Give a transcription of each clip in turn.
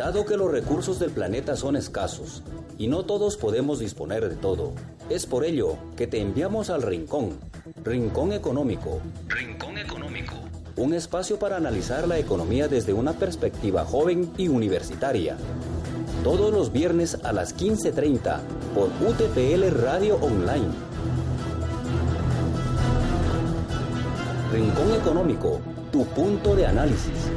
Dado que los recursos del planeta son escasos y no todos podemos disponer de todo, es por ello que te enviamos al Rincón, Rincón Económico. Rincón Económico. Un espacio para analizar la economía desde una perspectiva joven y universitaria. Todos los viernes a las 15.30 por UTPL Radio Online. Rincón Económico, tu punto de análisis.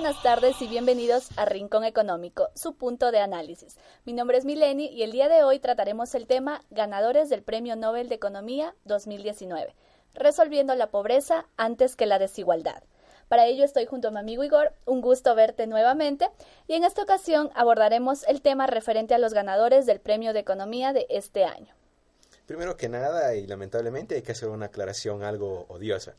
Buenas tardes y bienvenidos a Rincón Económico, su punto de análisis. Mi nombre es Mileni y el día de hoy trataremos el tema Ganadores del Premio Nobel de Economía 2019, resolviendo la pobreza antes que la desigualdad. Para ello estoy junto a mi amigo Igor, un gusto verte nuevamente y en esta ocasión abordaremos el tema referente a los ganadores del Premio de Economía de este año. Primero que nada, y lamentablemente hay que hacer una aclaración algo odiosa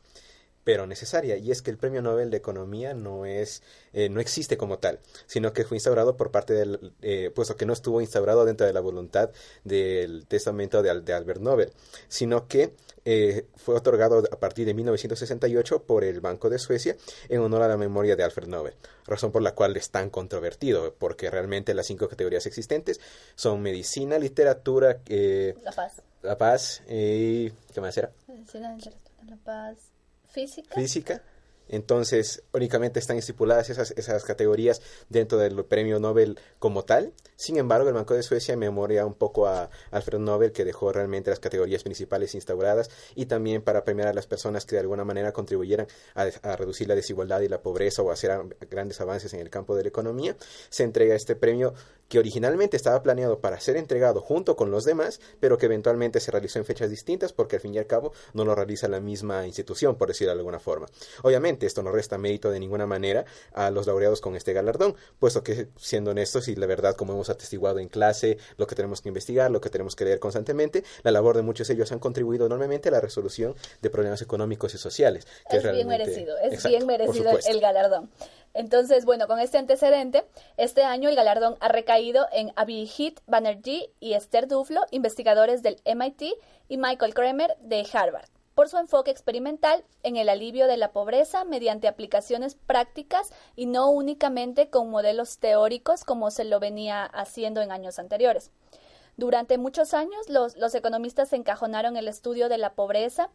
pero necesaria, y es que el Premio Nobel de Economía no es, eh, no existe como tal, sino que fue instaurado por parte del, eh, puesto que no estuvo instaurado dentro de la voluntad del testamento de, de Albert Nobel, sino que eh, fue otorgado a partir de 1968 por el Banco de Suecia en honor a la memoria de Alfred Nobel, razón por la cual es tan controvertido, porque realmente las cinco categorías existentes son medicina, literatura, la paz, la paz y ¿qué más era? Medicina, literatura, la paz física. Física. Entonces, únicamente están estipuladas esas, esas categorías dentro del premio Nobel como tal. Sin embargo, el Banco de Suecia memoria un poco a Alfred Nobel, que dejó realmente las categorías principales instauradas y también para premiar a las personas que de alguna manera contribuyeran a, reducir la desigualdad y la pobreza o hacer grandes avances en el campo de la economía, se entrega este premio que originalmente estaba planeado para ser entregado junto con los demás, pero que eventualmente se realizó en fechas distintas porque al fin y al cabo no lo realiza la misma institución, por decirlo de alguna forma. Obviamente, esto no resta mérito de ninguna manera a los laureados con este galardón, puesto que, siendo honestos y la verdad, como hemos atestiguado en clase, lo que tenemos que investigar, lo que tenemos que leer constantemente, la labor de muchos de ellos han contribuido enormemente a la resolución de problemas económicos y sociales. Que es, bien merecido, es bien merecido el galardón. Entonces, bueno, con este antecedente, este año el galardón ha recaído en Abhijit Banerjee y Esther Duflo, investigadores del MIT, y Michael Kremer de Harvard, por su enfoque experimental en el alivio de la pobreza mediante aplicaciones prácticas y no únicamente con modelos teóricos como se lo venía haciendo en años anteriores. Durante muchos años, los, los, economistas encajonaron el estudio de la pobreza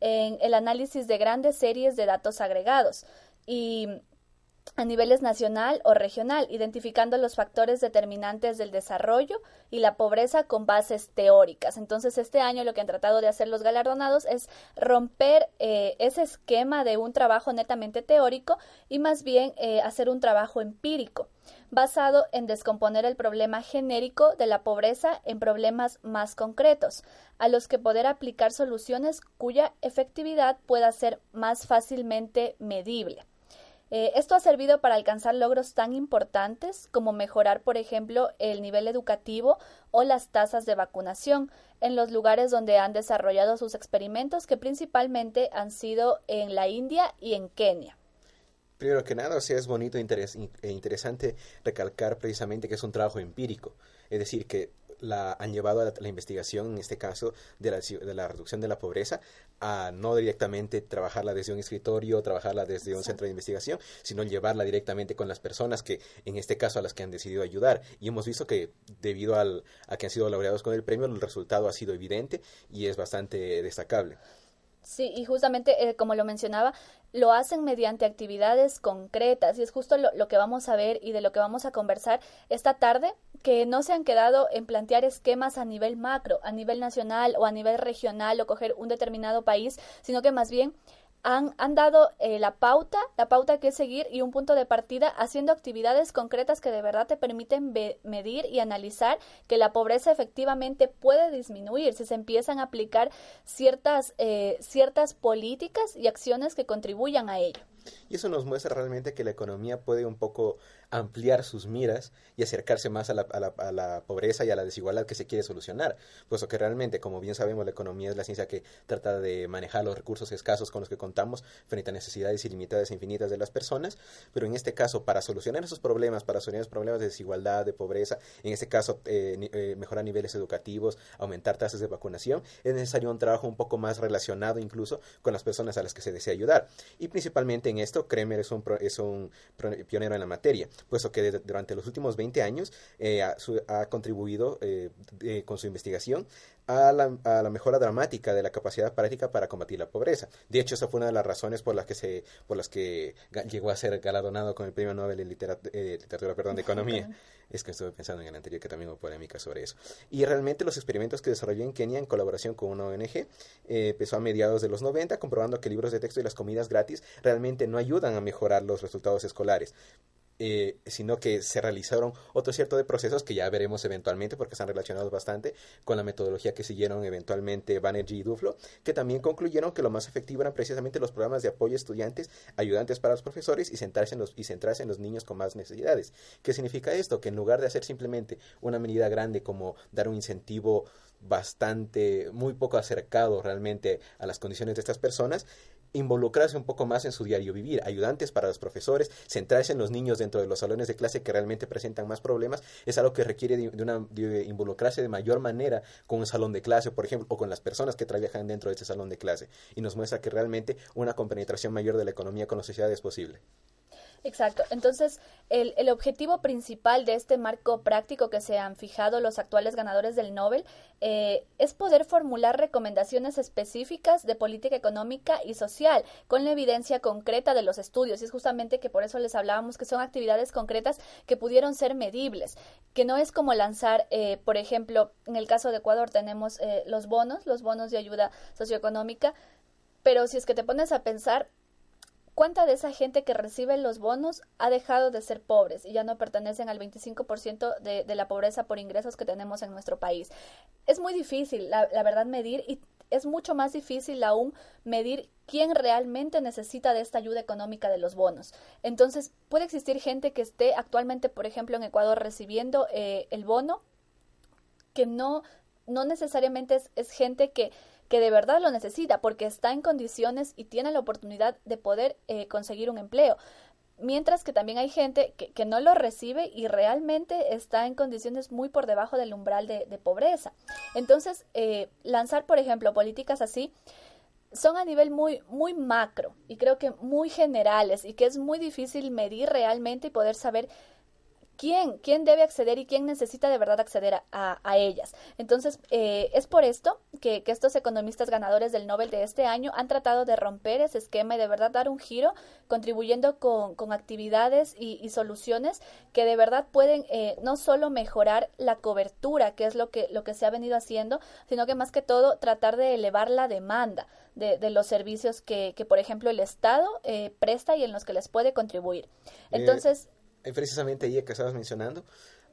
en el análisis de grandes series de datos agregados y a niveles nacional o regional, identificando los factores determinantes del desarrollo y la pobreza con bases teóricas. Entonces, este año lo que han tratado de hacer los galardonados es romper eh, ese esquema de un trabajo netamente teórico y más bien eh, hacer un trabajo empírico basado en descomponer el problema genérico de la pobreza en problemas más concretos, a los que poder aplicar soluciones cuya efectividad pueda ser más fácilmente medible. Eh, esto ha servido para alcanzar logros tan importantes como mejorar, por ejemplo, el nivel educativo o las tasas de vacunación en los lugares donde han desarrollado sus experimentos, que principalmente han sido en la India y en Kenia. Primero que nada, o sea, es bonito e interesante recalcar precisamente que es un trabajo empírico, es decir, que la han llevado a la, investigación, en este caso, de la, de la, reducción de la pobreza, a no directamente trabajarla desde un escritorio, trabajarla desde un centro de investigación, sino llevarla directamente con las personas que, en este caso, a las que han decidido ayudar. Y hemos visto que, debido al, a que han sido laureados con el premio, el resultado ha sido evidente y es bastante destacable. Sí, y justamente, eh, como lo mencionaba, lo hacen mediante actividades concretas y es justo lo, lo, que vamos a ver y de lo que vamos a conversar esta tarde, que no se han quedado en plantear esquemas a nivel macro, a nivel nacional o a nivel regional o coger un determinado país, sino que más bien han, han dado eh, la pauta, la pauta que seguir y un punto de partida haciendo actividades concretas que de verdad te permiten medir y analizar que la pobreza efectivamente puede disminuir si se empiezan a aplicar ciertas, eh, ciertas políticas y acciones que contribuyan a ello. Y eso nos muestra realmente que la economía puede un poco ampliar sus miras y acercarse más a la, a la, a la pobreza y a la desigualdad que se quiere solucionar, puesto que realmente, como bien sabemos, la economía es la ciencia que trata de manejar los recursos escasos con los que contamos frente a necesidades ilimitadas e infinitas de las personas, pero en este caso, para solucionar esos problemas, para solucionar los problemas de desigualdad, de pobreza, en este caso, eh, eh, mejorar niveles educativos, aumentar tasas de vacunación, es necesario un trabajo un poco más relacionado incluso con las personas a las que se desea ayudar. Y principalmente en esto, Kremer es un, es un pionero en la materia, puesto que durante los últimos 20 años eh, ha, ha, contribuido eh, con su investigación a la, a la, mejora dramática de la capacidad práctica para combatir la pobreza. De hecho, esa fue una de las razones por las que se, por las que llegó a ser galardonado con el Premio Nobel de Literatura, eh, literatura perdón, de Economía. Es que estuve pensando en el anterior que también hubo polémica sobre eso. Y realmente los experimentos que desarrolló en Kenia en colaboración con una ONG eh, empezó a mediados de los 90, comprobando que libros de texto y las comidas gratis realmente no ayudan a mejorar los resultados escolares. Eh, sino que se realizaron otro cierto de procesos que ya veremos eventualmente porque están relacionados bastante con la metodología que siguieron eventualmente Banerjee y Duflo, que también concluyeron que lo más efectivo eran precisamente los programas de apoyo a estudiantes, ayudantes para los profesores y centrarse en los, y centrarse en los niños con más necesidades. ¿Qué significa esto? Que en lugar de hacer simplemente una medida grande como dar un incentivo bastante, muy poco acercado realmente a las condiciones de estas personas, involucrarse un poco más en su diario vivir, ayudantes para los profesores, centrarse en los niños dentro de los salones de clase que realmente presentan más problemas, es algo que requiere de, una, involucrarse de mayor manera con un salón de clase, por ejemplo, o con las personas que trabajan dentro de ese salón de clase, y nos muestra que realmente una compenetración mayor de la economía con la sociedad es posible. Exacto. Entonces, el, el, objetivo principal de este marco práctico que se han fijado los actuales ganadores del Nobel eh, es poder formular recomendaciones específicas de política económica y social con la evidencia concreta de los estudios. Y es justamente que por eso les hablábamos que son actividades concretas que pudieron ser medibles, que no es como lanzar, eh, por ejemplo, en el caso de Ecuador tenemos eh, los bonos, los bonos de ayuda socioeconómica, pero si es que te pones a pensar, ¿Cuánta de esa gente que recibe los bonos ha dejado de ser pobres y ya no pertenecen al 25% de, de la pobreza por ingresos que tenemos en nuestro país? Es muy difícil, la, verdad, medir y es mucho más difícil aún medir quién realmente necesita de esta ayuda económica de los bonos. Entonces, puede existir gente que esté actualmente, por ejemplo, en Ecuador recibiendo eh, el bono, que no, no necesariamente es, es gente que que de verdad lo necesita porque está en condiciones y tiene la oportunidad de poder eh, conseguir un empleo. Mientras que también hay gente que, que, no lo recibe y realmente está en condiciones muy por debajo del umbral de, de pobreza. Entonces, eh, lanzar, por ejemplo, políticas así son a nivel muy, muy macro y creo que muy generales y que es muy difícil medir realmente y poder saber quién, quién debe acceder y quién necesita de verdad acceder a, a ellas. Entonces, eh, es por esto que, que, estos economistas ganadores del Nobel de este año han tratado de romper ese esquema y de verdad dar un giro, contribuyendo con, con actividades y, y, soluciones que de verdad pueden eh, no solo mejorar la cobertura, que es lo que, lo que se ha venido haciendo, sino que más que todo tratar de elevar la demanda de, de los servicios que, que, por ejemplo, el Estado eh, presta y en los que les puede contribuir. Entonces, precisamente ahí que estabas mencionando,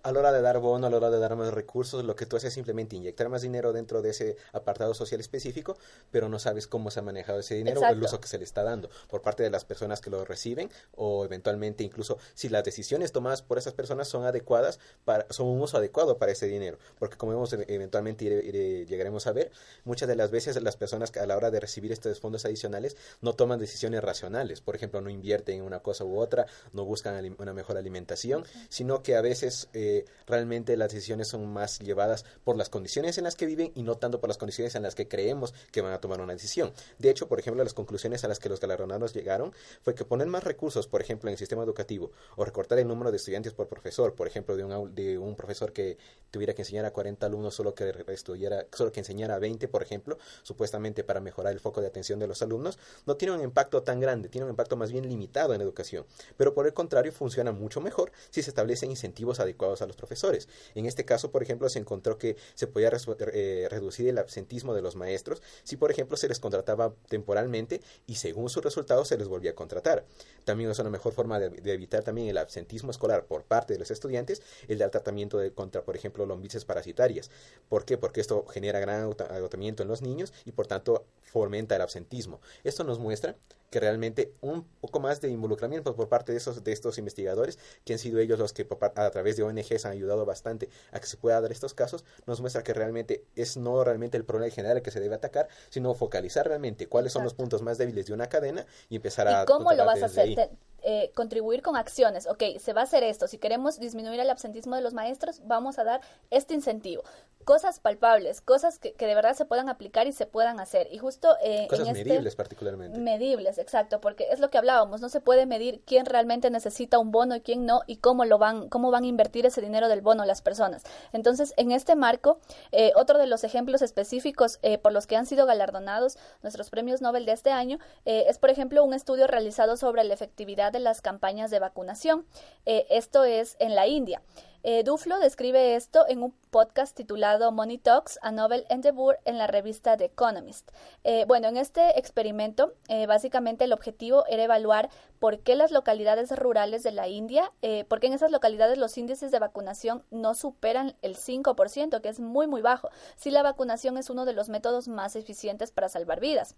a la hora de dar bono, a la hora de dar más recursos, lo que tú haces es simplemente inyectar más dinero dentro de ese apartado social específico, pero no sabes cómo se ha manejado ese dinero Exacto. o el uso que se le está dando por parte de las personas que lo reciben o eventualmente incluso si las decisiones tomadas por esas personas son adecuadas, para, son un uso adecuado para ese dinero. Porque como vemos, eventualmente iré, iré, llegaremos a ver, muchas de las veces las personas que a la hora de recibir estos fondos adicionales no toman decisiones racionales. Por ejemplo, no invierten en una cosa u otra, no buscan una mejor alimentación, sino que a veces... Eh, realmente las decisiones son más llevadas por las condiciones en las que viven y no tanto por las condiciones en las que creemos que van a tomar una decisión. De hecho, por ejemplo, las conclusiones a las que los galardonados llegaron fue que poner más recursos, por ejemplo, en el sistema educativo o recortar el número de estudiantes por profesor, por ejemplo, de un, de un profesor que tuviera que enseñar a 40 alumnos solo que estudiara, solo que enseñara a 20, por ejemplo, supuestamente para mejorar el foco de atención de los alumnos, no tiene un impacto tan grande, tiene un impacto más bien limitado en educación. Pero por el contrario, funciona mucho mejor si se establecen incentivos adecuados a los profesores. En este caso, por ejemplo, se encontró que se podía eh, reducir el absentismo de los maestros si, por ejemplo, se les contrataba temporalmente y según sus resultados se les volvía a contratar. También es una mejor forma de, evitar también el absentismo escolar por parte de los estudiantes, el dar tratamiento de, contra, por ejemplo, lombrices parasitarias. ¿Por qué? Porque esto genera gran agotamiento en los niños y, por tanto, fomenta el absentismo. Esto nos muestra que realmente un poco más de involucramiento por parte de, esos, de estos investigadores, que han sido ellos los que a través de ONGs han ayudado bastante a que se pueda dar estos casos, nos muestra que realmente es no realmente el problema general que se debe atacar, sino focalizar realmente cuáles son los puntos más débiles de una cadena y empezar a... ¿Y cómo lo vas a hacer? Eh, contribuir con acciones. Ok, se va a hacer esto. Si queremos disminuir el absentismo de los maestros, vamos a dar este incentivo. Cosas palpables, cosas que, de verdad se puedan aplicar y se puedan hacer. Y justo eh, cosas en este medibles particularmente. Medibles, exacto, porque es lo que hablábamos. No se puede medir quién realmente necesita un bono y quién no y cómo lo van, cómo van a invertir ese dinero del bono las personas. Entonces, en este marco, eh, otro de los ejemplos específicos por los que han sido galardonados nuestros premios Nobel de este año es, por ejemplo, un estudio realizado sobre la efectividad de las campañas de vacunación. Eh, esto es en la India. Eh, Duflo describe esto en un podcast titulado Money Talks, a Novel Endeavour en la revista The Economist. Eh, bueno, en este experimento, básicamente el objetivo era evaluar por qué las localidades rurales de la India, por qué en esas localidades los índices de vacunación no superan el 5%, que es muy, muy bajo, si la vacunación es uno de los métodos más eficientes para salvar vidas.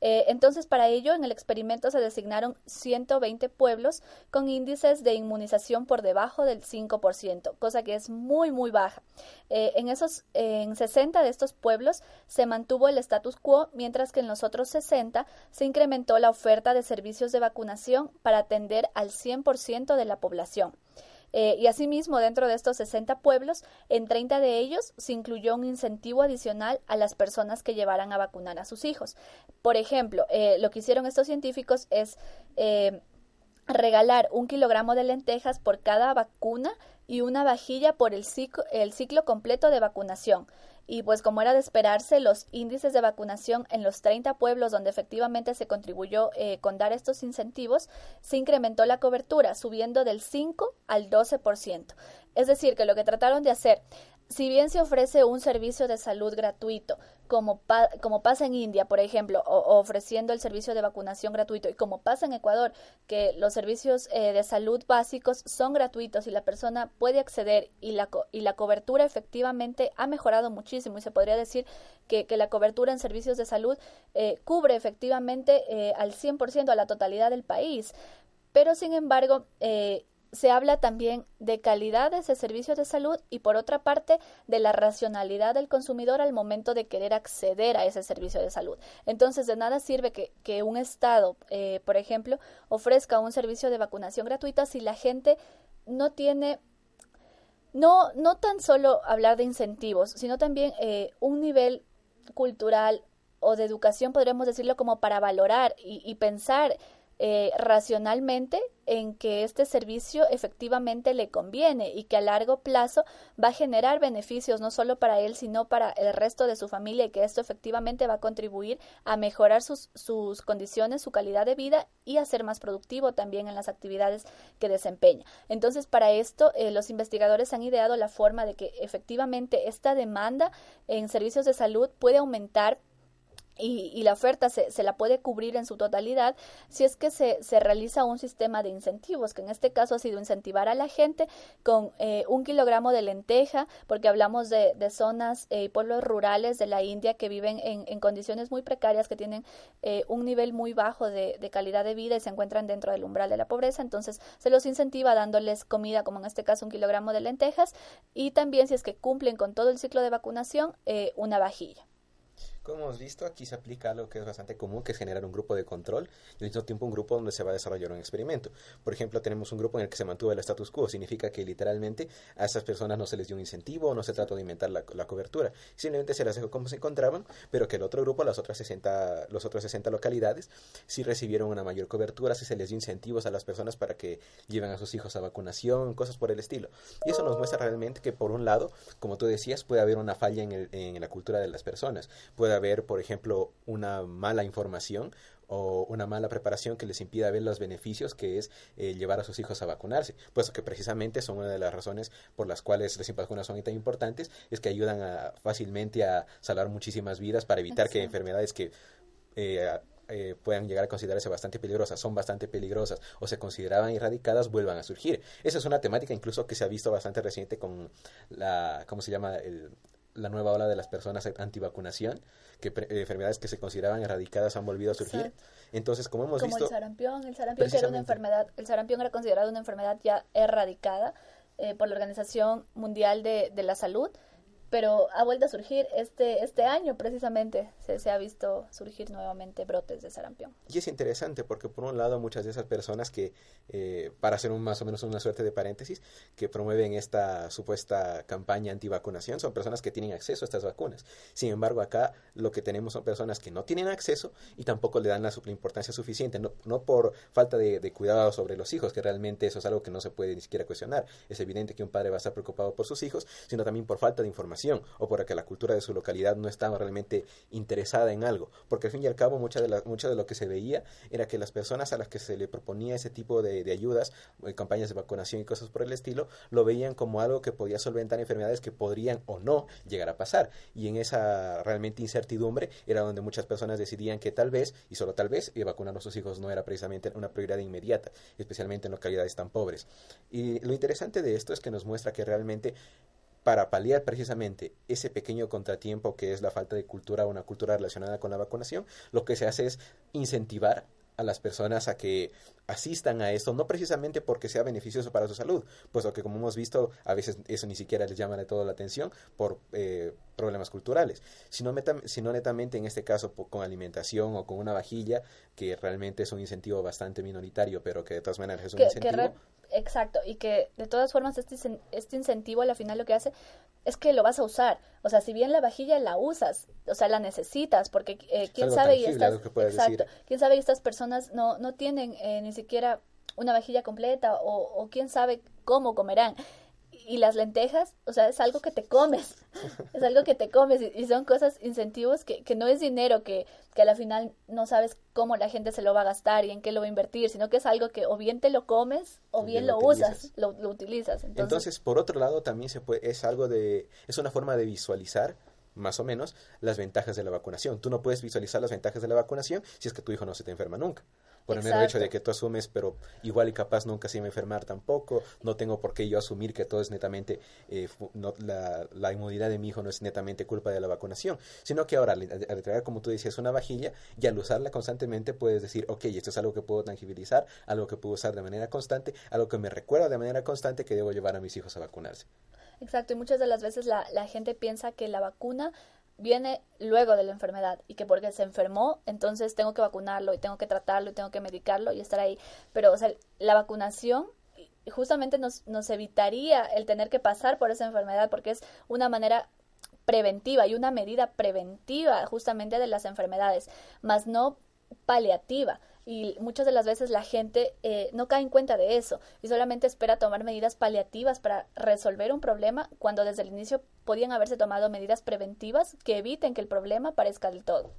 Eh, entonces, para ello, en el experimento se designaron 120 pueblos con índices de inmunización por debajo del 5%, cosa que es muy, muy baja. Eh, en esos, en 60 de estos pueblos se mantuvo el status quo, mientras que en los otros 60 se incrementó la oferta de servicios de vacunación para atender al 100% de la población. Eh, y asimismo, dentro de estos 60 pueblos, en 30 de ellos se incluyó un incentivo adicional a las personas que llevaran a vacunar a sus hijos. Por ejemplo, eh, lo que hicieron estos científicos es eh, regalar un kilogramo de lentejas por cada vacuna y una vajilla por el ciclo, el ciclo completo de vacunación. Y pues como era de esperarse, los índices de vacunación en los 30 pueblos donde efectivamente se contribuyó eh, con dar estos incentivos, se incrementó la cobertura, subiendo del 5 al 12%. Es decir, que lo que trataron de hacer si bien se ofrece un servicio de salud gratuito, como, como pasa en India, por ejemplo, ofreciendo el servicio de vacunación gratuito, y como pasa en Ecuador, que los servicios eh, de salud básicos son gratuitos y la persona puede acceder y la, y la cobertura efectivamente ha mejorado muchísimo y se podría decir que, que la cobertura en servicios de salud eh, cubre efectivamente eh, al 100% a la totalidad del país. Pero, sin embargo, eh, se habla también de calidad de ese servicio de salud y por otra parte de la racionalidad del consumidor al momento de querer acceder a ese servicio de salud. Entonces de nada sirve que, que un Estado, eh, por ejemplo, ofrezca un servicio de vacunación gratuita si la gente no tiene no, no tan solo hablar de incentivos, sino también eh, un nivel cultural o de educación, podríamos decirlo, como para valorar y, y pensar eh, racionalmente en que este servicio efectivamente le conviene y que a largo plazo va a generar beneficios no solo para él, sino para el resto de su familia y que esto efectivamente va a contribuir a mejorar sus, sus condiciones, su calidad de vida y a ser más productivo también en las actividades que desempeña. Entonces, para esto, eh, los investigadores han ideado la forma de que efectivamente esta demanda en servicios de salud puede aumentar y, la oferta se, se, la puede cubrir en su totalidad si es que se, se, realiza un sistema de incentivos, que en este caso ha sido incentivar a la gente con eh, un kilogramo de lenteja, porque hablamos de, de zonas y eh, pueblos rurales de la India que viven en, en condiciones muy precarias, que tienen eh, un nivel muy bajo de, de, calidad de vida y se encuentran dentro del umbral de la pobreza, entonces se los incentiva dándoles comida, como en este caso un kilogramo de lentejas, y también si es que cumplen con todo el ciclo de vacunación, una vajilla. Como hemos visto, aquí se aplica algo que es bastante común, que es generar un grupo de control y al mismo tiempo un grupo donde se va a desarrollar un experimento. Por ejemplo, tenemos un grupo en el que se mantuvo el status quo, significa que literalmente a esas personas no se les dio un incentivo, no se trató de inventar la, cobertura, simplemente se las dejó como se encontraban, pero que el otro grupo, las otras 60, los otros 60 localidades, sí recibieron una mayor cobertura, sí se les dio incentivos a las personas para que lleven a sus hijos a vacunación, cosas por el estilo. Y eso nos muestra realmente que, por un lado, como tú decías, puede haber una falla en, en la cultura de las personas, puede haber, por ejemplo, una mala información o una mala preparación que les impida ver los beneficios que es eh, llevar a sus hijos a vacunarse, puesto que precisamente son una de las razones por las cuales las vacunas son tan importantes, es que ayudan a, fácilmente a salvar muchísimas vidas para evitar que enfermedades que eh, eh, puedan llegar a considerarse bastante peligrosas, son bastante peligrosas o se consideraban erradicadas, vuelvan a surgir. Esa es una temática incluso que se ha visto bastante reciente con la, ¿cómo se llama? El, la nueva ola de las personas antivacunación, que eh, enfermedades que se consideraban erradicadas han volvido a surgir. Entonces, como hemos visto... el sarampión, el sarampión era una enfermedad, el sarampión era considerado una enfermedad ya erradicada eh, por la Organización Mundial de, de la Salud, pero ha vuelto a surgir este, este año precisamente, se, se, ha visto surgir nuevamente brotes de sarampión. Y es interesante porque por un lado muchas de esas personas que, eh, para hacer un, más o menos una suerte de paréntesis, que promueven esta supuesta campaña antivacunación son personas que tienen acceso a estas vacunas. Sin embargo, acá lo que tenemos son personas que no tienen acceso y tampoco le dan la, importancia suficiente, no, no por falta de, de cuidado sobre los hijos, que realmente eso es algo que no se puede ni siquiera cuestionar. Es evidente que un padre va a estar preocupado por sus hijos, sino también por falta de información o porque la cultura de su localidad no estaba realmente interesada en algo. Porque al fin y al cabo mucha de, la, mucha de lo que se veía era que las personas a las que se le proponía ese tipo de, de ayudas, eh, campañas de vacunación y cosas por el estilo, lo veían como algo que podía solventar enfermedades que podrían o no llegar a pasar. Y en esa realmente incertidumbre era donde muchas personas decidían que tal vez, y solo tal vez, vacunar a sus hijos no era precisamente una prioridad inmediata, especialmente en localidades tan pobres. Y lo interesante de esto es que nos muestra que realmente para paliar precisamente ese pequeño contratiempo que es la falta de cultura o una cultura relacionada con la vacunación, lo que se hace es incentivar a las personas a que asistan a esto, no precisamente porque sea beneficioso para su salud, puesto que como hemos visto, a veces eso ni siquiera les llama de todo la atención por eh, problemas culturales, sino, sino netamente en este caso con alimentación o con una vajilla, que realmente es un incentivo bastante minoritario, pero que de todas maneras es un incentivo. exacto, y que de todas formas este, este incentivo a la final lo que hace es que lo vas a usar. O sea, si bien la vajilla la usas, o sea, la necesitas, porque eh, quién sabe y estas, exacto, quién sabe y estas personas no, no tienen eh, ni siquiera una vajilla completa o, o quién sabe cómo comerán y las lentejas, o sea, es algo que te comes, es algo que te comes y, son cosas, incentivos que, que no es dinero que, que a la final no sabes cómo la gente se lo va a gastar y en qué lo va a invertir, sino que es algo que o bien te lo comes o bien, lo, usas, lo, utilizas. Entonces, Entonces, por otro lado, también se puede, es algo de, es una forma de visualizar más o menos las ventajas de la vacunación. Tú no puedes visualizar las ventajas de la vacunación si es que tu hijo no se te enferma nunca por el mero hecho de que tú asumes, pero igual y capaz nunca se iba a enfermar tampoco, no tengo por qué yo asumir que todo es netamente, eh, no, la, la, inmunidad de mi hijo no es netamente culpa de la vacunación, sino que ahora, al traer, como tú decías, una vajilla, y al usarla constantemente puedes decir, ok, esto es algo que puedo tangibilizar, algo que puedo usar de manera constante, algo que me recuerda de manera constante que debo llevar a mis hijos a vacunarse. Exacto, y muchas de las veces la, la gente piensa que la vacuna viene luego de la enfermedad y que porque se enfermó, entonces tengo que vacunarlo y tengo que tratarlo y tengo que medicarlo y estar ahí. Pero, o sea, la vacunación justamente nos, nos evitaría el tener que pasar por esa enfermedad porque es una manera preventiva y una medida preventiva justamente de las enfermedades, más no paliativa y muchas de las veces la gente eh, no cae en cuenta de eso y solamente espera tomar medidas paliativas para resolver un problema cuando desde el inicio podían haberse tomado medidas preventivas que eviten que el problema aparezca del todo.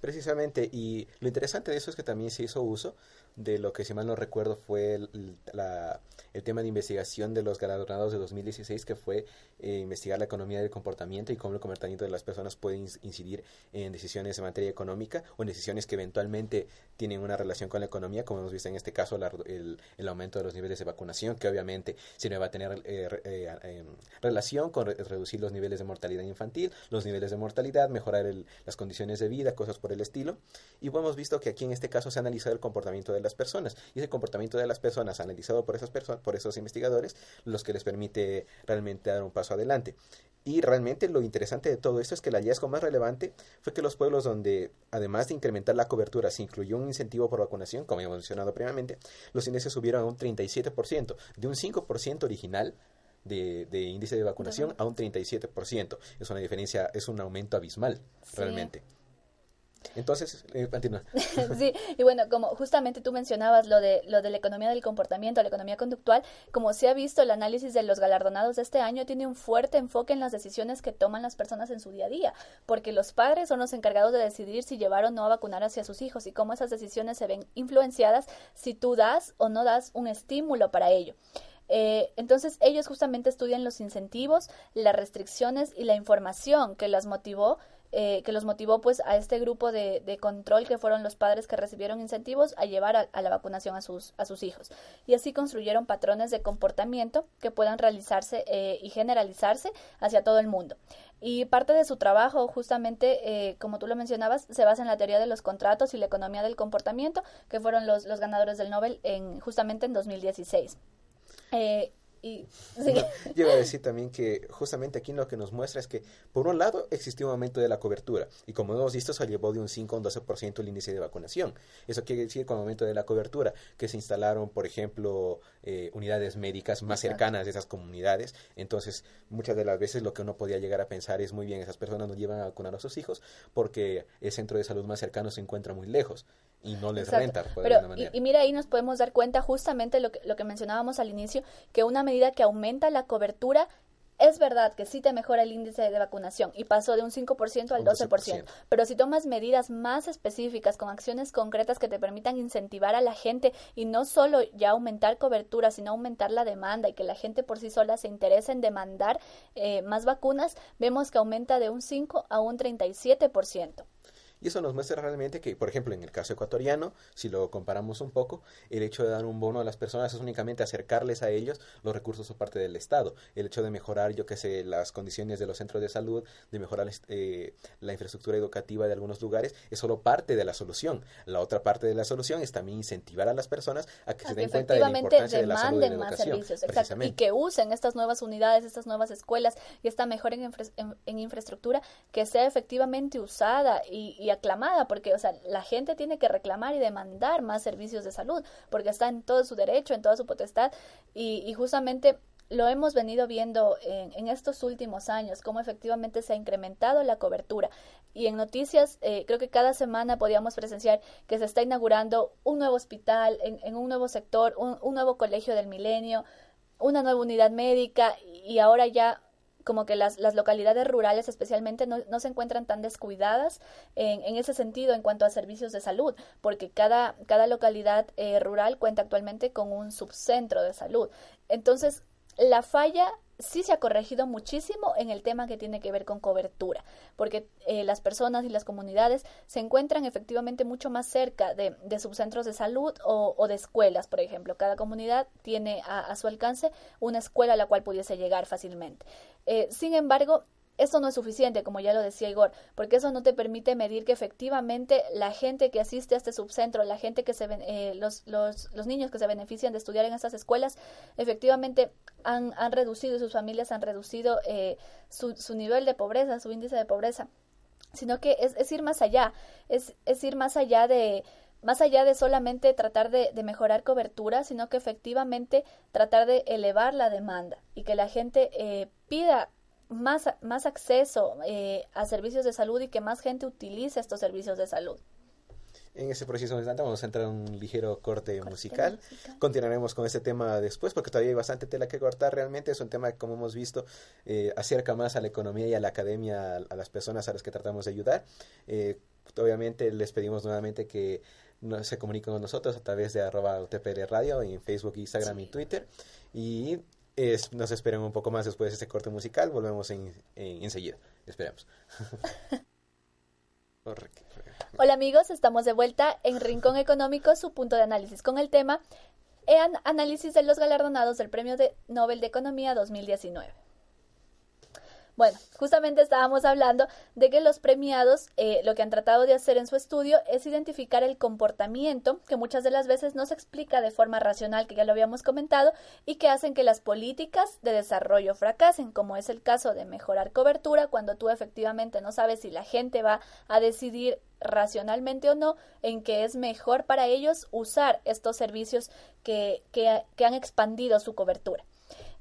Precisamente, y lo interesante de eso es que también se hizo uso de lo que, si mal no recuerdo, fue el, la, el tema de investigación de los galardonados de 2016, que fue eh, investigar la economía del comportamiento y cómo el comportamiento de las personas puede incidir en decisiones en materia económica o en decisiones que eventualmente tienen una relación con la economía, como hemos visto en este caso el, el, aumento de los niveles de vacunación, que obviamente si no va a tener eh, eh, relación con reducir los niveles de mortalidad infantil, los niveles de mortalidad, mejorar las condiciones de vida, cosas por el estilo. Y hemos visto que aquí en este caso se ha analizado el comportamiento de las personas y ese comportamiento de las personas analizado por esas personas por esos investigadores los que les permite realmente dar un paso adelante. Y realmente lo interesante de todo esto es que el hallazgo más relevante fue que los pueblos donde, además de incrementar la cobertura, se incluyó un incentivo por vacunación, como hemos mencionado previamente, los índices subieron a un 37%, de un 5% original de, índice de vacunación a un 37%. Es una diferencia, es un aumento abismal, realmente. Entonces, eh, continúa. sí, y bueno, como justamente tú mencionabas lo de, lo de la economía del comportamiento, la economía conductual, como se ha visto, el análisis de los galardonados de este año tiene un fuerte enfoque en las decisiones que toman las personas en su día a día, porque los padres son los encargados de decidir si llevar o no a vacunar hacia sus hijos y cómo esas decisiones se ven influenciadas si tú das o no das un estímulo para ello. Eh, entonces ellos justamente estudian los incentivos, las restricciones y la información que las motivó eh, que los motivó pues a este grupo de, de, control que fueron los padres que recibieron incentivos a llevar a, la vacunación a sus, a sus hijos. Y así construyeron patrones de comportamiento que puedan realizarse eh, y generalizarse hacia todo el mundo. Y parte de su trabajo, justamente, eh, como tú lo mencionabas, se basa en la teoría de los contratos y la economía del comportamiento, que fueron los, los ganadores del Nobel en, justamente en 2016. Eh, y, sí. yo iba a decir también que justamente aquí lo que nos muestra es que, por un lado, existió un aumento de la cobertura. Y como hemos visto, se llevó de un 5 a un 12% el índice de vacunación. Eso quiere decir con aumento de la cobertura, que se instalaron, por ejemplo, eh, unidades médicas más cercanas de esas comunidades. Entonces, muchas de las veces lo que uno podía llegar a pensar es muy bien, esas personas no llevan a vacunar a sus hijos porque el centro de salud más cercano se encuentra muy lejos y no les renta. Pero, y, y, mira, ahí nos podemos dar cuenta justamente lo que, lo que mencionábamos al inicio, que una medida que aumenta la cobertura es verdad que sí te mejora el índice de vacunación y pasó de un 5% al 12%, pero si tomas medidas más específicas con acciones concretas que te permitan incentivar a la gente y no solo ya aumentar cobertura, sino aumentar la demanda y que la gente por sí sola se interese en demandar eh, más vacunas, vemos que aumenta de un 5 a un 37%. Y eso nos muestra realmente que, por ejemplo, en el caso ecuatoriano, si lo comparamos un poco, el hecho de dar un bono a las personas es únicamente acercarles a ellos los recursos por parte del Estado. El hecho de mejorar, yo que sé, las condiciones de los centros de salud, de mejorar eh, la infraestructura educativa de algunos lugares, es solo parte de la solución. La otra parte de la solución es también incentivar a las personas a que se den cuenta de la importancia de la salud y la más servicios, y que usen estas nuevas unidades, estas nuevas escuelas y esta mejora en, en, infraestructura que sea efectivamente usada y aclamada, porque, o sea, la gente tiene que reclamar y demandar más servicios de salud, porque está en todo su derecho, en toda su potestad, y, justamente lo hemos venido viendo en, estos últimos años, cómo efectivamente se ha incrementado la cobertura. Y en noticias, eh, creo que cada semana podíamos presenciar que se está inaugurando un nuevo hospital, en, un nuevo sector, un, un, nuevo colegio del milenio, una nueva unidad médica, y ahora ya como que las, las localidades rurales especialmente no, no, se encuentran tan descuidadas en, en, ese sentido en cuanto a servicios de salud, porque cada, cada localidad eh, rural cuenta actualmente con un subcentro de salud. Entonces, la falla sí se ha corregido muchísimo en el tema que tiene que ver con cobertura, porque eh, las personas y las comunidades se encuentran efectivamente mucho más cerca de, de subcentros de salud o, o, de escuelas, por ejemplo. Cada comunidad tiene a, su alcance una escuela a la cual pudiese llegar fácilmente. Eh, sin embargo, eso no es suficiente, como ya lo decía Igor, porque eso no te permite medir que efectivamente la gente que asiste a este subcentro, la gente que se eh, los, los, niños que se benefician de estudiar en estas escuelas, efectivamente han, han reducido, sus familias han reducido eh, su, su nivel de pobreza, su índice de pobreza, sino que es, es ir más allá, es, es ir más allá de, más allá de solamente tratar de, de, mejorar cobertura, sino que efectivamente tratar de elevar la demanda y que la gente eh, pida más, más acceso eh, a servicios de salud y que más gente utilice estos servicios de salud. En ese preciso instante vamos a entrar en un ligero corte, musical. Continuaremos con este tema después porque todavía hay bastante tela que cortar. Realmente es un tema que, como hemos visto, eh, acerca más a la economía y a la academia, a, a las personas a las que tratamos de ayudar. Eh, obviamente les pedimos nuevamente que no, se comuniquen con nosotros a través de arroba UTPR Radio en Facebook, Instagram sí. y Twitter. Y es, nos esperan un poco más después de este corte musical. Volvemos en, en, enseguida. Esperamos. Hola amigos, estamos de vuelta en Rincón Económico, su punto de análisis con el tema Análisis de los galardonados del Premio de Nobel de Economía 2019. Bueno, justamente estábamos hablando de que los premiados eh, lo que han tratado de hacer en su estudio es identificar el comportamiento que muchas de las veces no se explica de forma racional, que ya lo habíamos comentado, y que hacen que las políticas de desarrollo fracasen, como es el caso de mejorar cobertura, cuando tú efectivamente no sabes si la gente va a decidir racionalmente o no en que es mejor para ellos usar estos servicios que, que, han expandido su cobertura.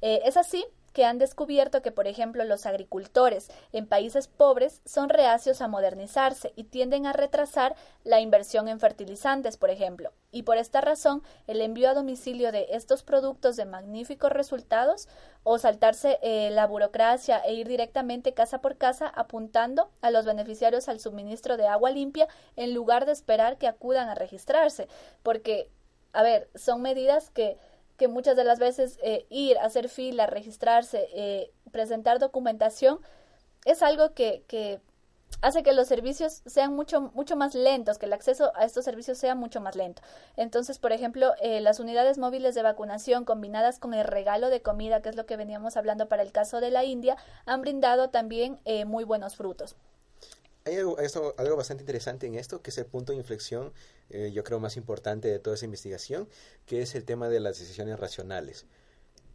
Eh, es así que han descubierto que, por ejemplo, los agricultores en países pobres son reacios a modernizarse y tienden a retrasar la inversión en fertilizantes, por ejemplo. Y por esta razón, el envío a domicilio de estos productos de magníficos resultados o saltarse eh, la burocracia e ir directamente casa por casa apuntando a los beneficiarios al suministro de agua limpia en lugar de esperar que acudan a registrarse. Porque, a ver, son medidas que que muchas de las veces eh, ir, hacer fila, registrarse, eh, presentar documentación, es algo que, que, hace que los servicios sean mucho, mucho más lentos, que el acceso a estos servicios sea mucho más lento. Entonces, por ejemplo, eh, las unidades móviles de vacunación combinadas con el regalo de comida, que es lo que veníamos hablando para el caso de la India, han brindado también muy buenos frutos. Hay algo, algo, bastante interesante en esto, que es el punto de inflexión, eh, yo creo, más importante de toda esa investigación, que es el tema de las decisiones racionales.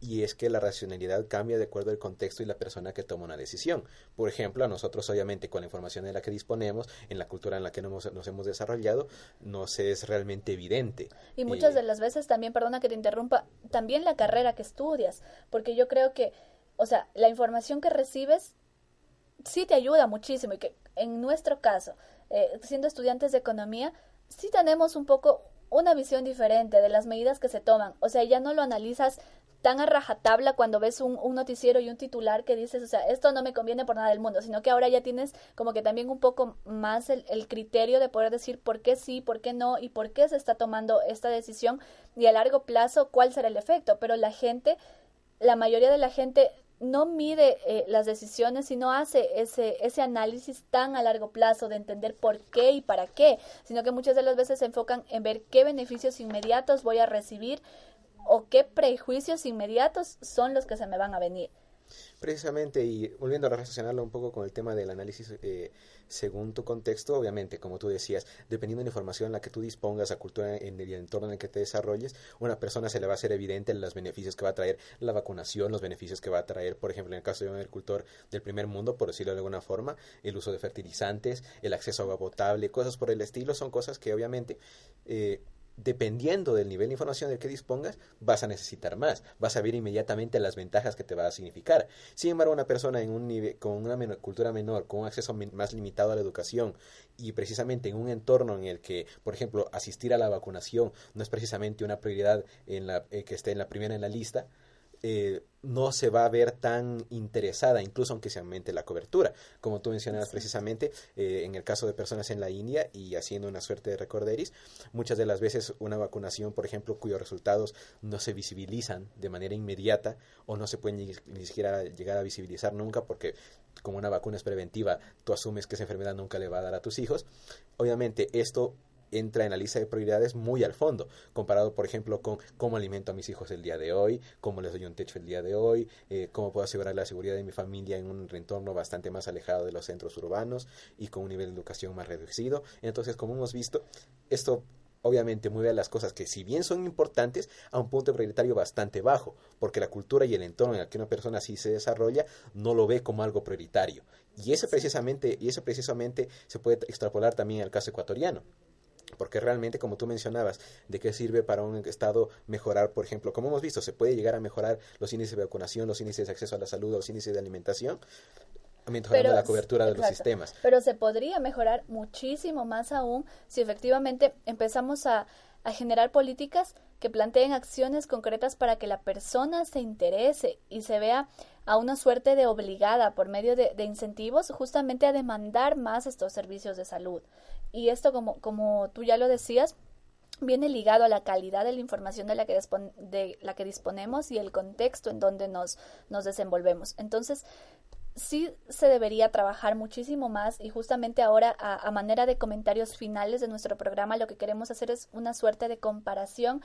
Y es que la racionalidad cambia de acuerdo al contexto y la persona que toma una decisión. Por ejemplo, a nosotros, obviamente, con la información de la que disponemos, en la cultura en la que nos, nos hemos desarrollado, nos es realmente evidente. Y muchas de las veces también, perdona que te interrumpa, también la carrera que estudias, porque yo creo que, o sea, la información que recibes sí te ayuda muchísimo y que en nuestro caso, eh, siendo estudiantes de economía, sí tenemos un poco una visión diferente de las medidas que se toman. O sea, ya no lo analizas tan a rajatabla cuando ves un, noticiero y un titular que dices, o sea, esto no me conviene por nada del mundo, sino que ahora ya tienes como que también un poco más el, el, criterio de poder decir por qué sí, por qué no y por qué se está tomando esta decisión y a largo plazo cuál será el efecto. Pero la gente, la mayoría de la gente no mide eh, las decisiones, sino hace ese, ese análisis tan a largo plazo de entender por qué y para qué, sino que muchas de las veces se enfocan en ver qué beneficios inmediatos voy a recibir o qué prejuicios inmediatos son los que se me van a venir. Precisamente, y volviendo a relacionarlo un poco con el tema del análisis eh, según tu contexto, obviamente, como tú decías, dependiendo de la información en la que tú dispongas, la cultura en el entorno en el que te desarrolles, una persona se le va a hacer evidente los beneficios que va a traer la vacunación, los beneficios que va a traer, por ejemplo, en el caso de un agricultor del primer mundo, por decirlo de alguna forma, el uso de fertilizantes, el acceso a agua potable, cosas por el estilo, son cosas que obviamente eh, dependiendo del nivel de información del que dispongas, vas a necesitar más, vas a ver inmediatamente las ventajas que te va a significar. Sin embargo, una persona en un nivel, con una cultura menor, con un acceso más limitado a la educación y precisamente en un entorno en el que, por ejemplo, asistir a la vacunación no es precisamente una prioridad en la, eh, que esté en la primera en la lista, eh, no se va a ver tan interesada, incluso aunque se aumente la cobertura. Como tú mencionabas precisamente, eh, en el caso de personas en la India y haciendo una suerte de recorderis, muchas de las veces una vacunación, por ejemplo, cuyos resultados no se visibilizan de manera inmediata o no se pueden ni, ni siquiera llegar a visibilizar nunca porque como una vacuna es preventiva, tú asumes que esa enfermedad nunca le va a dar a tus hijos. Obviamente esto entra en la lista de prioridades muy al fondo, comparado, por ejemplo, con cómo alimento a mis hijos el día de hoy, cómo les doy un techo el día de hoy, eh, cómo puedo asegurar la seguridad de mi familia en un entorno bastante más alejado de los centros urbanos y con un nivel de educación más reducido. Entonces, como hemos visto, esto obviamente mueve a las cosas que si bien son importantes a un punto prioritario bastante bajo, porque la cultura y el entorno en el que una persona así se desarrolla no lo ve como algo prioritario. Y eso precisamente, y eso precisamente se puede extrapolar también al caso ecuatoriano. Porque realmente, como tú mencionabas, ¿de qué sirve para un Estado mejorar, por ejemplo, como hemos visto, se puede llegar a mejorar los índices de vacunación, los índices de acceso a la salud, los índices de alimentación, mejorando la cobertura de los sistemas. Pero se podría mejorar muchísimo más aún si efectivamente empezamos a, a generar políticas que planteen acciones concretas para que la persona se interese y se vea a una suerte de obligada por medio de, de, incentivos justamente a demandar más estos servicios de salud. Y esto, como, como tú ya lo decías, viene ligado a la calidad de la información de la que, de la que disponemos y el contexto en donde nos, nos desenvolvemos. Entonces, sí se debería trabajar muchísimo más y justamente ahora a, manera de comentarios finales de nuestro programa lo que queremos hacer es una suerte de comparación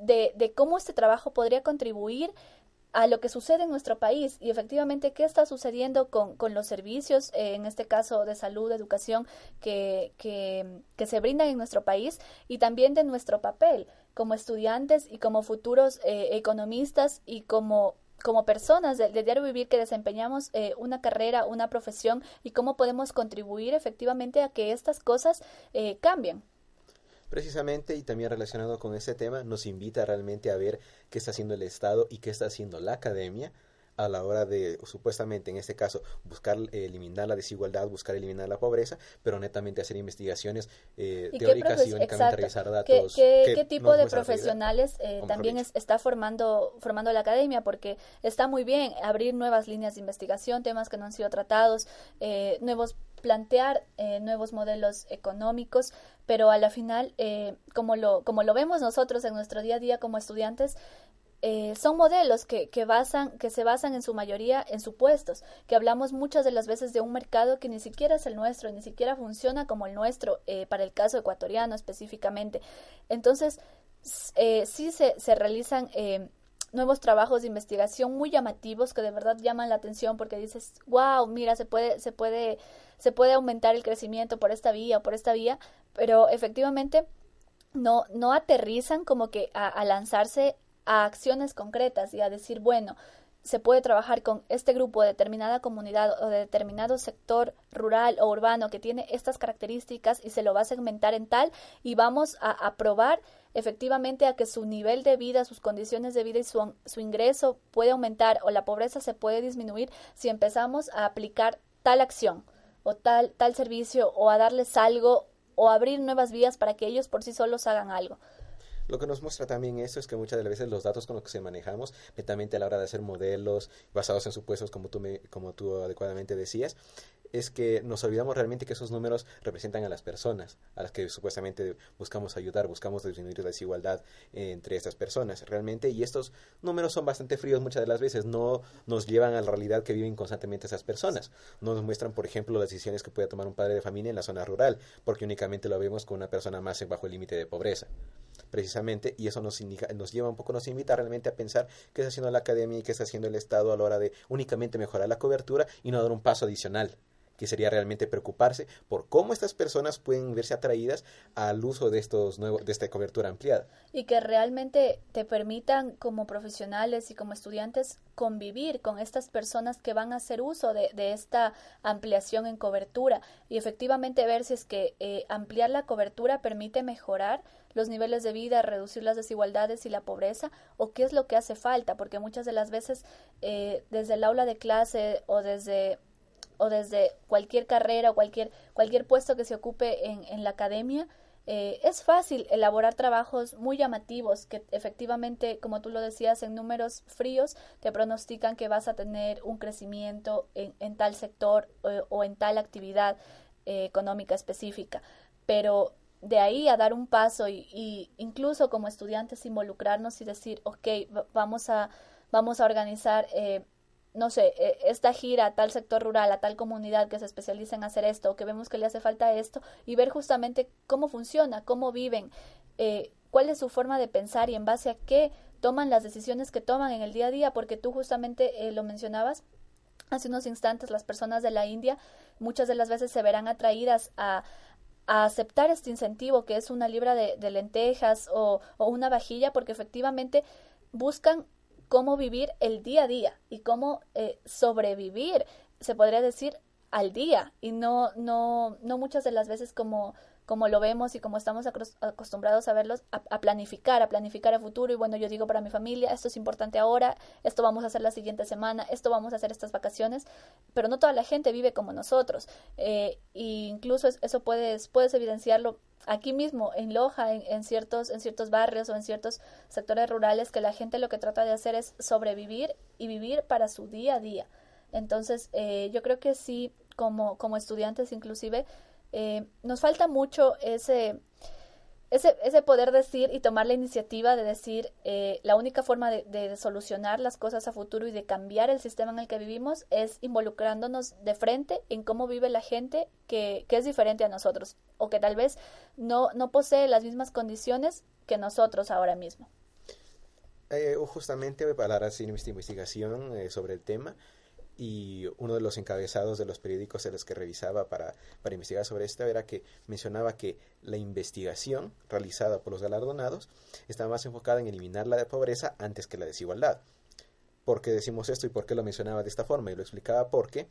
de, de cómo este trabajo podría contribuir a lo que sucede en nuestro país y efectivamente qué está sucediendo con, con los servicios, eh, en este caso de salud, educación, que, que, que, se brindan en nuestro país y también de nuestro papel como estudiantes y como futuros eh, economistas y como como personas de, diario vivir que desempeñamos eh, una carrera, una profesión y cómo podemos contribuir efectivamente a que estas cosas eh, cambien. Precisamente y también relacionado con ese tema, nos invita realmente a ver qué está haciendo el Estado y qué está haciendo la academia a la hora de, supuestamente, en este caso, buscar eliminar la desigualdad, buscar eliminar la pobreza, pero netamente hacer investigaciones eh, teóricas y únicamente revisar datos. ¿Qué, tipo de profesionales eh, también está formando, formando la academia? Porque está muy bien abrir nuevas líneas de investigación, temas que no han sido tratados, eh, nuevos plantear nuevos modelos económicos, pero a la final, como, lo, como lo vemos nosotros en nuestro día a día como estudiantes, eh, son modelos que, que, basan, que se basan en su mayoría en supuestos, que hablamos muchas de las veces de un mercado que ni siquiera es el nuestro, ni siquiera funciona como el nuestro, eh, para el caso ecuatoriano específicamente. Entonces, eh, sí se, se realizan eh, nuevos trabajos de investigación muy llamativos que de verdad llaman la atención porque dices, wow, mira, se puede, se puede, se puede aumentar el crecimiento por esta vía por esta vía, pero efectivamente no, no aterrizan como que a, a lanzarse a acciones concretas y a decir, bueno, se puede trabajar con este grupo de determinada comunidad o de determinado sector rural o urbano que tiene estas características y se lo va a segmentar en tal y vamos a, probar efectivamente a que su nivel de vida, sus condiciones de vida y su, su ingreso puede aumentar o la pobreza se puede disminuir si empezamos a aplicar tal acción o tal, tal servicio o a darles algo o abrir nuevas vías para que ellos por sí solos hagan algo. Lo que nos muestra también eso es que muchas de las veces los datos con los que se manejamos, netamente a la hora de hacer modelos basados en supuestos, como tú, me, como tú adecuadamente decías, es que nos olvidamos realmente que esos números representan a las personas, a las que supuestamente buscamos ayudar, buscamos disminuir la desigualdad entre estas personas. Realmente, y estos números son bastante fríos muchas de las veces, no nos llevan a la realidad que viven constantemente esas personas, no nos muestran, por ejemplo, las decisiones que puede tomar un padre de familia en la zona rural, porque únicamente lo vemos con una persona más bajo el límite de pobreza precisamente, y eso nos, indica, nos lleva un poco, nos invita realmente a pensar qué está haciendo la academia y qué está haciendo el Estado a la hora de únicamente mejorar la cobertura y no dar un paso adicional que sería realmente preocuparse por cómo estas personas pueden verse atraídas al uso de estos nuevos de esta cobertura ampliada. Y que realmente te permitan como profesionales y como estudiantes convivir con estas personas que van a hacer uso de, esta ampliación en cobertura. Y efectivamente ver si es que eh, ampliar la cobertura permite mejorar los niveles de vida, reducir las desigualdades y la pobreza, o qué es lo que hace falta, porque muchas de las veces eh, desde el aula de clase o desde o desde cualquier carrera o cualquier, cualquier puesto que se ocupe en, en la academia, eh, es fácil elaborar trabajos muy llamativos que efectivamente, como tú lo decías, en números fríos te pronostican que vas a tener un crecimiento en, en tal sector eh, o en tal actividad eh, económica específica. Pero de ahí a dar un paso y, y, incluso como estudiantes involucrarnos y decir, ok, vamos a, vamos a organizar no sé, e, esta gira a tal sector rural, a tal comunidad que se especializa en hacer esto, o que vemos que le hace falta esto, y ver justamente cómo funciona, cómo viven, eh, cuál es su forma de pensar y en base a qué toman las decisiones que toman en el día a día, porque tú justamente eh, lo mencionabas hace unos instantes, las personas de la India muchas de las veces se verán atraídas a, a aceptar este incentivo que es una libra de, lentejas o, o una vajilla, porque efectivamente buscan cómo vivir el día a día y cómo eh, sobrevivir, se podría decir, al día. Y no, no, no muchas de las veces como, como lo vemos y como estamos acostumbrados a verlos, a, planificar, a planificar el futuro. Y bueno, yo digo para mi familia, esto es importante ahora, esto vamos a hacer la siguiente semana, esto vamos a hacer estas vacaciones, pero no toda la gente vive como nosotros. E incluso eso puedes, puedes evidenciarlo aquí mismo en Loja, en, ciertos, en ciertos barrios o en ciertos sectores rurales, que la gente lo que trata de hacer es sobrevivir y vivir para su día a día. Entonces, eh, yo creo que sí, como, como estudiantes inclusive, eh, nos falta mucho ese, ese, ese poder decir y tomar la iniciativa de decir eh, la única forma de, solucionar las cosas a futuro y de cambiar el sistema en el que vivimos es involucrándonos de frente en cómo vive la gente que, que es diferente a nosotros o que tal vez no, no posee las mismas condiciones que nosotros ahora mismo. Eh, justamente para hacer investigación eh, sobre el tema, y uno de los encabezados de los periódicos en los que revisaba para, para investigar sobre esto era que mencionaba que la investigación realizada por los galardonados estaba más enfocada en eliminar la pobreza antes que la desigualdad. ¿Por qué decimos esto y por qué lo mencionaba de esta forma? Y lo explicaba porque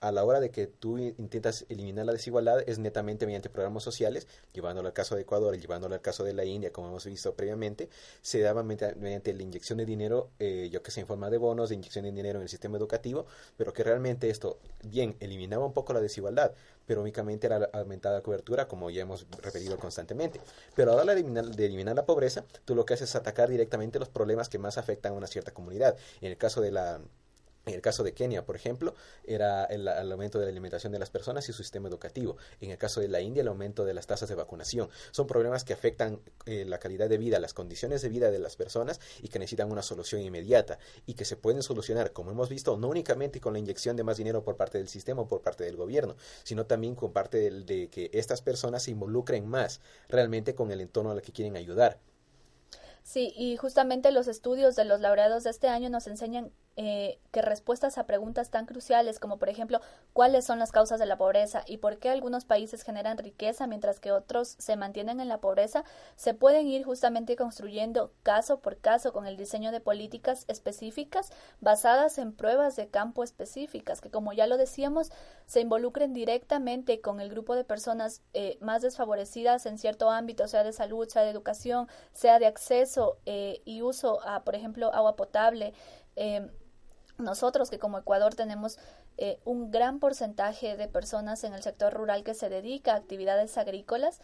a la hora de que tú intentas eliminar la desigualdad es netamente mediante programas sociales, llevándolo al caso de Ecuador, llevándolo al caso de la India, como hemos visto previamente, se daba mediante, la inyección de dinero, eh, yo que sé, en forma de bonos, de inyección de dinero en el sistema educativo, pero que realmente esto, bien, eliminaba un poco la desigualdad, pero únicamente era aumentada cobertura, como ya hemos repetido constantemente. Pero ahora de eliminar, de eliminar la pobreza, tú lo que haces es atacar directamente los problemas que más afectan a una cierta comunidad. En el caso de la en el caso de Kenia, por ejemplo, era el, aumento de la alimentación de las personas y su sistema educativo. En el caso de la India, el aumento de las tasas de vacunación. Son problemas que afectan eh, la calidad de vida, las condiciones de vida de las personas y que necesitan una solución inmediata y que se pueden solucionar, como hemos visto, no únicamente con la inyección de más dinero por parte del sistema o por parte del gobierno, sino también con parte de que estas personas se involucren más realmente con el entorno al que quieren ayudar. Sí, y justamente los estudios de los laureados de este año nos enseñan eh, que respuestas a preguntas tan cruciales como por ejemplo cuáles son las causas de la pobreza y por qué algunos países generan riqueza mientras que otros se mantienen en la pobreza se pueden ir justamente construyendo caso por caso con el diseño de políticas específicas basadas en pruebas de campo específicas que como ya lo decíamos se involucren directamente con el grupo de personas eh, más desfavorecidas en cierto ámbito sea de salud sea de educación sea de acceso eh, y uso a por ejemplo agua potable eh, nosotros que como Ecuador tenemos eh, un gran porcentaje de personas en el sector rural que se dedica a actividades agrícolas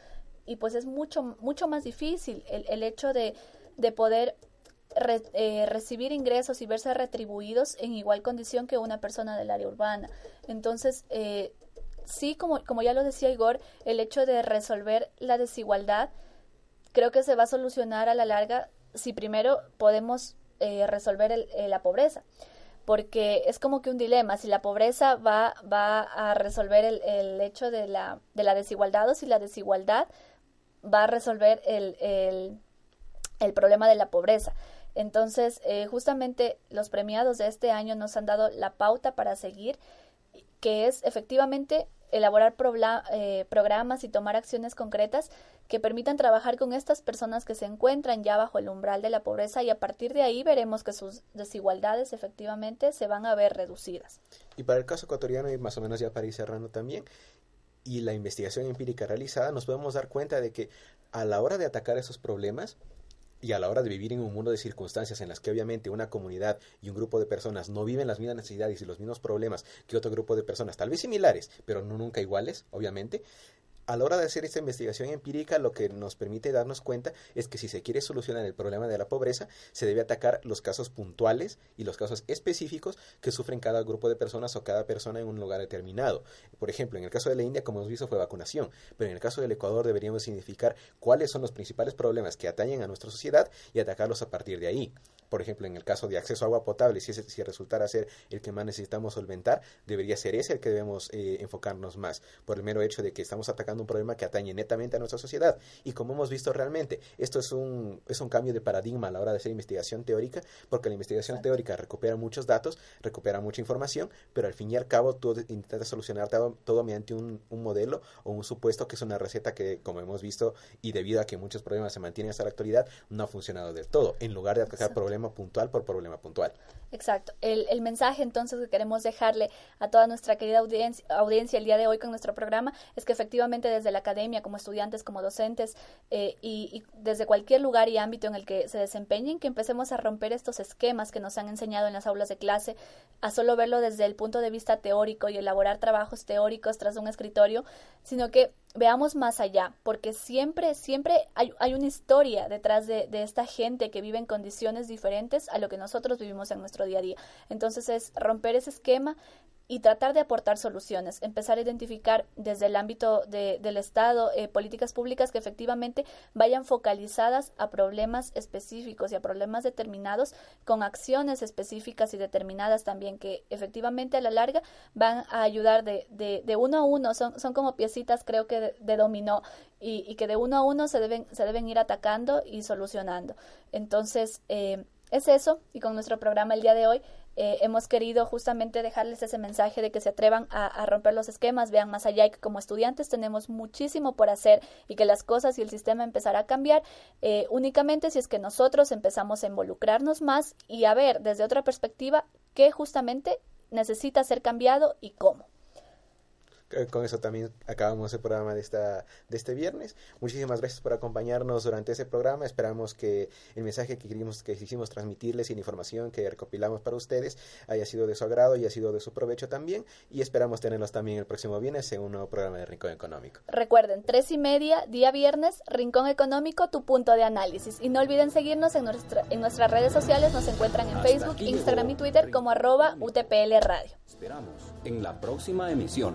y pues es mucho, mucho más difícil el, el hecho de, de poder eh, recibir ingresos y verse retribuidos en igual condición que una persona del área urbana. Entonces, eh, sí, como, como ya lo decía Igor, el hecho de resolver la desigualdad creo que se va a solucionar a la larga si primero podemos resolver la pobreza porque es como que un dilema, si la pobreza va, va a resolver el, el hecho de la, de la, desigualdad o si la desigualdad va a resolver el, el, el problema de la pobreza. Entonces, eh, justamente los premiados de este año nos han dado la pauta para seguir, que es efectivamente elaborar eh, programas y tomar acciones concretas que permitan trabajar con estas personas que se encuentran ya bajo el umbral de la pobreza y a partir de ahí veremos que sus desigualdades efectivamente se van a ver reducidas. Y para el caso ecuatoriano, y más o menos ya para ir cerrando también, y la investigación empírica realizada, nos podemos dar cuenta de que a la hora de atacar esos problemas, y a la hora de vivir en un mundo de circunstancias en las que obviamente una comunidad y un grupo de personas no viven las mismas necesidades y los mismos problemas que otro grupo de personas, tal vez similares, pero no nunca iguales, obviamente, a la hora de hacer esta investigación empírica, lo que nos permite darnos cuenta es que si se quiere solucionar el problema de la pobreza, se debe atacar los casos puntuales y los casos específicos que sufren cada grupo de personas o cada persona en un lugar determinado. Por ejemplo, en el caso de la India, como hemos visto, fue vacunación, pero en el caso del Ecuador deberíamos significar cuáles son los principales problemas que atañen a nuestra sociedad y atacarlos a partir de ahí. Por ejemplo, en el caso de acceso a agua potable, si, si resultara ser el que más necesitamos solventar, debería ser ese el que debemos eh, enfocarnos más, por el mero hecho de que estamos atacando un problema que atañe netamente a nuestra sociedad. Y como hemos visto realmente, esto es un, es un cambio de paradigma a la hora de hacer investigación teórica, porque la investigación teórica recupera muchos datos, recupera mucha información, pero al fin y al cabo tú intentas solucionar todo, mediante un, un modelo o un supuesto que es una receta que, como hemos visto, y debido a que muchos problemas se mantienen hasta la actualidad, no ha funcionado del todo. En lugar de atacar problemas puntual por problema puntual. Exacto. El, mensaje entonces que queremos dejarle a toda nuestra querida audiencia, audiencia el día de hoy con nuestro programa es que efectivamente desde la academia, como estudiantes, como docentes eh, y, y, desde cualquier lugar y ámbito en el que se desempeñen, que empecemos a romper estos esquemas que nos han enseñado en las aulas de clase, a solo verlo desde el punto de vista teórico y elaborar trabajos teóricos tras un escritorio, sino que veamos más allá, porque siempre, siempre hay, hay una historia detrás de, de, esta gente que vive en condiciones diferentes a lo que nosotros vivimos en nuestro día a día. Entonces es romper ese esquema y tratar de aportar soluciones, empezar a identificar desde el ámbito de, del Estado eh, políticas públicas que efectivamente vayan focalizadas a problemas específicos y a problemas determinados con acciones específicas y determinadas también que efectivamente a la larga van a ayudar de, de, de uno a uno, son, son como piecitas creo que de, dominó y, y, que de uno a uno se deben, se deben ir atacando y solucionando. Entonces, eh, es eso y con nuestro programa el día de hoy eh, hemos querido justamente dejarles ese mensaje de que se atrevan a, romper los esquemas, vean más allá y que como estudiantes tenemos muchísimo por hacer y que las cosas y el sistema empezará a cambiar eh, únicamente si es que nosotros empezamos a involucrarnos más y a ver desde otra perspectiva qué justamente necesita ser cambiado y cómo. Eh, con eso también acabamos el programa de, esta, de este viernes. Muchísimas gracias por acompañarnos durante ese programa. Esperamos que el mensaje que, queríamos, que quisimos transmitirles y la información que recopilamos para ustedes haya sido de su agrado y haya sido de su provecho también. Y esperamos tenerlos también el próximo viernes en un nuevo programa de Rincón Económico. Recuerden, tres y media, día viernes, Rincón Económico, tu punto de análisis. Y no olviden seguirnos en, nuestra, en nuestras redes sociales. Nos encuentran en Facebook, Instagram y Twitter como arroba UTPL Radio. Esperamos en la próxima emisión.